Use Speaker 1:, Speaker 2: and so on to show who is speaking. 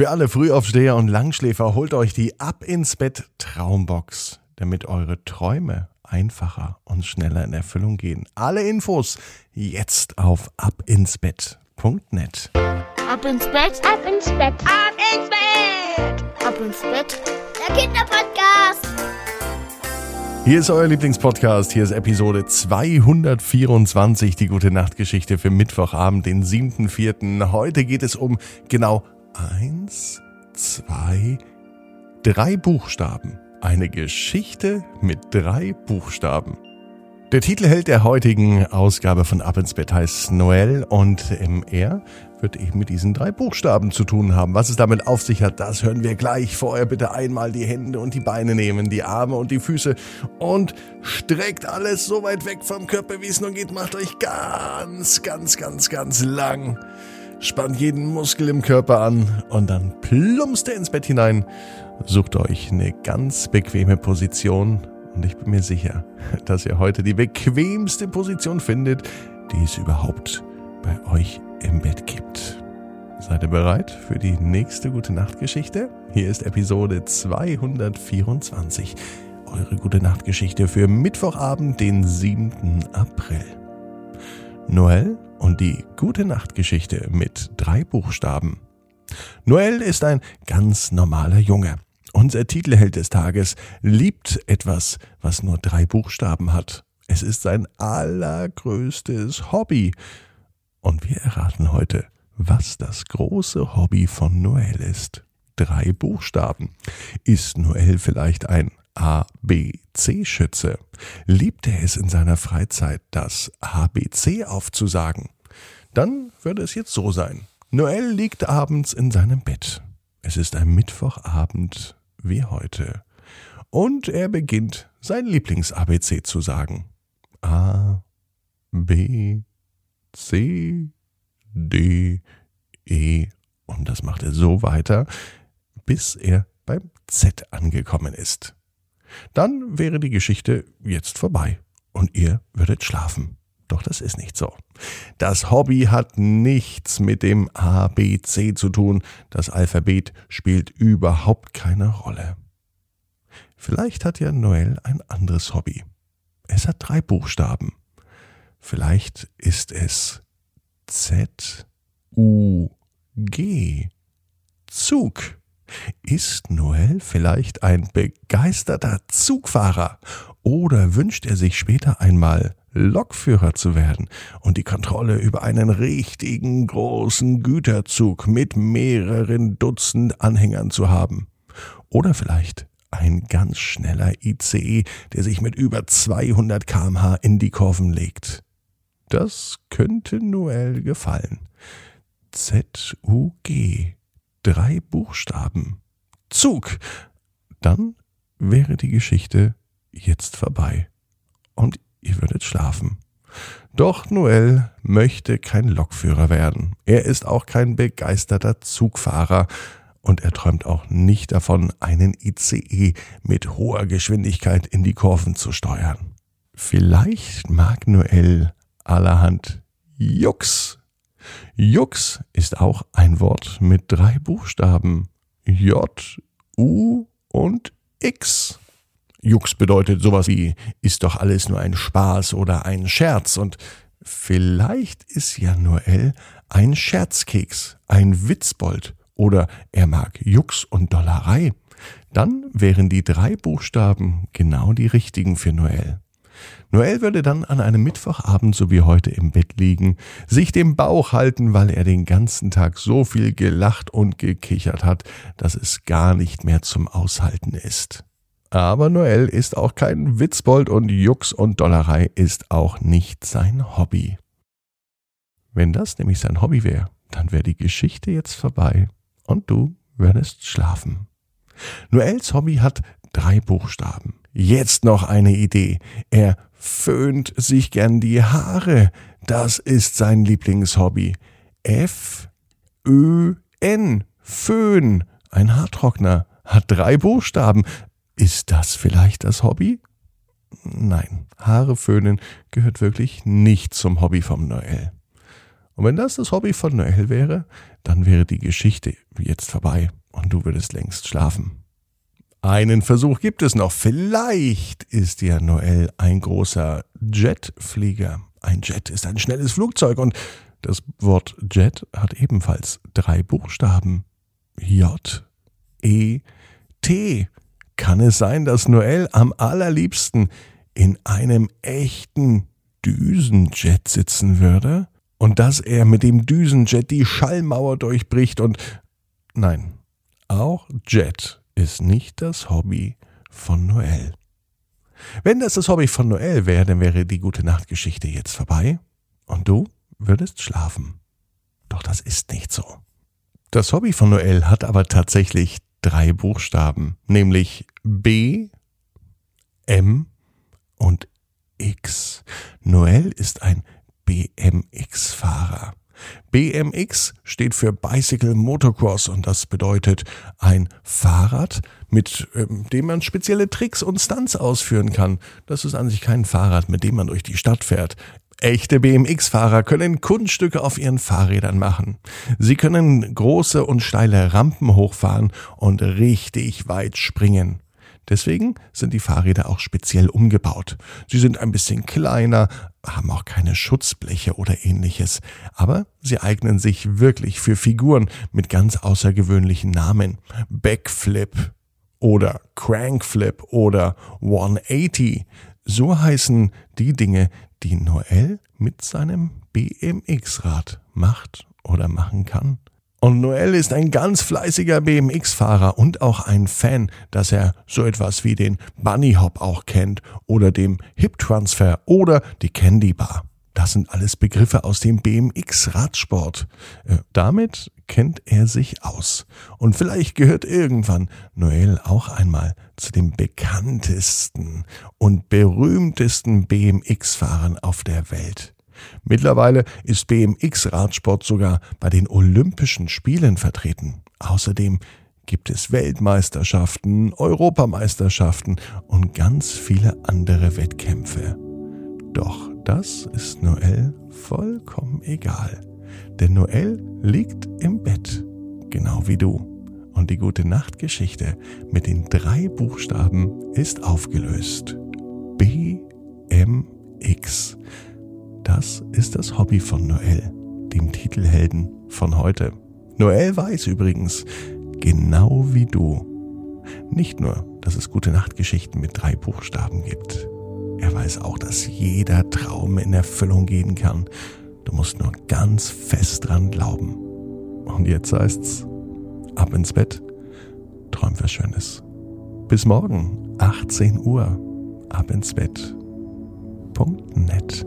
Speaker 1: Für alle Frühaufsteher und Langschläfer holt euch die Ab ins Bett Traumbox, damit eure Träume einfacher und schneller in Erfüllung gehen. Alle Infos jetzt auf abinsbett.net.
Speaker 2: Ab ins Bett, ab ins Bett, ab ins Bett, ab ins Bett. Der Kinderpodcast.
Speaker 1: Hier ist euer Lieblingspodcast. Hier ist Episode 224, die gute Nachtgeschichte für Mittwochabend, den 7.4. Heute geht es um genau eins, zwei, drei Buchstaben. Eine Geschichte mit drei Buchstaben. Der Titelheld der heutigen Ausgabe von Ab ins Bett heißt Noel und er wird eben mit diesen drei Buchstaben zu tun haben. Was es damit auf sich hat, das hören wir gleich. Vorher bitte einmal die Hände und die Beine nehmen, die Arme und die Füße und streckt alles so weit weg vom Körper, wie es nur geht. Macht euch ganz, ganz, ganz, ganz lang. Spannt jeden Muskel im Körper an und dann plumpst ihr ins Bett hinein. Sucht euch eine ganz bequeme Position und ich bin mir sicher, dass ihr heute die bequemste Position findet, die es überhaupt bei euch im Bett gibt. Seid ihr bereit für die nächste gute Nachtgeschichte? Hier ist Episode 224. Eure gute Nachtgeschichte für Mittwochabend, den 7. April. Noel und die gute Nachtgeschichte mit drei Buchstaben. Noel ist ein ganz normaler Junge. Unser Titelheld des Tages liebt etwas, was nur drei Buchstaben hat. Es ist sein allergrößtes Hobby. Und wir erraten heute, was das große Hobby von Noel ist. Drei Buchstaben. Ist Noel vielleicht ein ABC-Schütze? Liebt er es in seiner Freizeit, das ABC aufzusagen? Dann würde es jetzt so sein. Noel liegt abends in seinem Bett. Es ist ein Mittwochabend wie heute. Und er beginnt sein Lieblings-ABC zu sagen. A, B, C, D, E. Und das macht er so weiter, bis er beim Z angekommen ist. Dann wäre die Geschichte jetzt vorbei und ihr würdet schlafen. Doch das ist nicht so. Das Hobby hat nichts mit dem ABC zu tun. Das Alphabet spielt überhaupt keine Rolle. Vielleicht hat ja Noel ein anderes Hobby. Es hat drei Buchstaben. Vielleicht ist es Z, U, G. Zug. Ist Noel vielleicht ein begeisterter Zugfahrer? Oder wünscht er sich später einmal Lokführer zu werden und die Kontrolle über einen richtigen großen Güterzug mit mehreren Dutzend Anhängern zu haben. Oder vielleicht ein ganz schneller ICE, der sich mit über 200 kmh in die Kurven legt. Das könnte Noel gefallen. Z-U-G. Drei Buchstaben. Zug. Dann wäre die Geschichte jetzt vorbei. Und ihr würdet schlafen. Doch Noel möchte kein Lokführer werden. Er ist auch kein begeisterter Zugfahrer und er träumt auch nicht davon, einen ICE mit hoher Geschwindigkeit in die Kurven zu steuern. Vielleicht mag Noel allerhand Jux. Jux ist auch ein Wort mit drei Buchstaben. J, U und X. Jux bedeutet sowas wie, ist doch alles nur ein Spaß oder ein Scherz und vielleicht ist ja Noel ein Scherzkeks, ein Witzbold oder er mag Jux und Dollerei. Dann wären die drei Buchstaben genau die richtigen für Noel. Noel würde dann an einem Mittwochabend so wie heute im Bett liegen, sich den Bauch halten, weil er den ganzen Tag so viel gelacht und gekichert hat, dass es gar nicht mehr zum Aushalten ist. Aber Noel ist auch kein Witzbold und Jux und Dollerei ist auch nicht sein Hobby. Wenn das nämlich sein Hobby wäre, dann wäre die Geschichte jetzt vorbei und du würdest schlafen. Noels Hobby hat drei Buchstaben. Jetzt noch eine Idee. Er föhnt sich gern die Haare. Das ist sein Lieblingshobby. F, Ö, N. Föhn. Ein Haartrockner. Hat drei Buchstaben. Ist das vielleicht das Hobby? Nein, Haare föhnen gehört wirklich nicht zum Hobby vom Noel. Und wenn das das Hobby von Noel wäre, dann wäre die Geschichte jetzt vorbei und du würdest längst schlafen. Einen Versuch gibt es noch. Vielleicht ist ja Noel ein großer Jetflieger. Ein Jet ist ein schnelles Flugzeug und das Wort Jet hat ebenfalls drei Buchstaben. J, E, T. Kann es sein, dass Noel am allerliebsten in einem echten Düsenjet sitzen würde? Und dass er mit dem Düsenjet die Schallmauer durchbricht und nein, auch Jet ist nicht das Hobby von Noel. Wenn das das Hobby von Noel wäre, dann wäre die gute Nachtgeschichte jetzt vorbei und du würdest schlafen. Doch das ist nicht so. Das Hobby von Noel hat aber tatsächlich drei Buchstaben, nämlich B, M und X. Noel ist ein BMX-Fahrer. BMX steht für Bicycle Motocross und das bedeutet ein Fahrrad, mit ähm, dem man spezielle Tricks und Stunts ausführen kann. Das ist an sich kein Fahrrad, mit dem man durch die Stadt fährt. Echte BMX-Fahrer können Kunststücke auf ihren Fahrrädern machen. Sie können große und steile Rampen hochfahren und richtig weit springen. Deswegen sind die Fahrräder auch speziell umgebaut. Sie sind ein bisschen kleiner, haben auch keine Schutzbleche oder ähnliches, aber sie eignen sich wirklich für Figuren mit ganz außergewöhnlichen Namen. Backflip oder Crankflip oder 180. So heißen die Dinge, die Noel mit seinem BMX-Rad macht oder machen kann. Und Noel ist ein ganz fleißiger BMX-Fahrer und auch ein Fan, dass er so etwas wie den Bunny Hop auch kennt oder dem Hip Transfer oder die Candy Bar. Das sind alles Begriffe aus dem BMX-Radsport. Äh, damit kennt er sich aus. Und vielleicht gehört irgendwann Noel auch einmal zu den bekanntesten und berühmtesten BMX-Fahrern auf der Welt. Mittlerweile ist BMX-Radsport sogar bei den Olympischen Spielen vertreten. Außerdem gibt es Weltmeisterschaften, Europameisterschaften und ganz viele andere Wettkämpfe. Doch das ist Noel vollkommen egal. Denn Noel liegt im Bett, genau wie du. Und die gute Nachtgeschichte mit den drei Buchstaben ist aufgelöst. B M X. Das ist das Hobby von Noel, dem Titelhelden von heute. Noel weiß übrigens, genau wie du, nicht nur, dass es gute Nachtgeschichten mit drei Buchstaben gibt. Er weiß auch, dass jeder Traum in Erfüllung gehen kann. Du musst nur ganz fest dran glauben. Und jetzt heißt's, ab ins Bett, träum was Schönes. Bis morgen, 18 Uhr, ab ins Bett. Punkt net.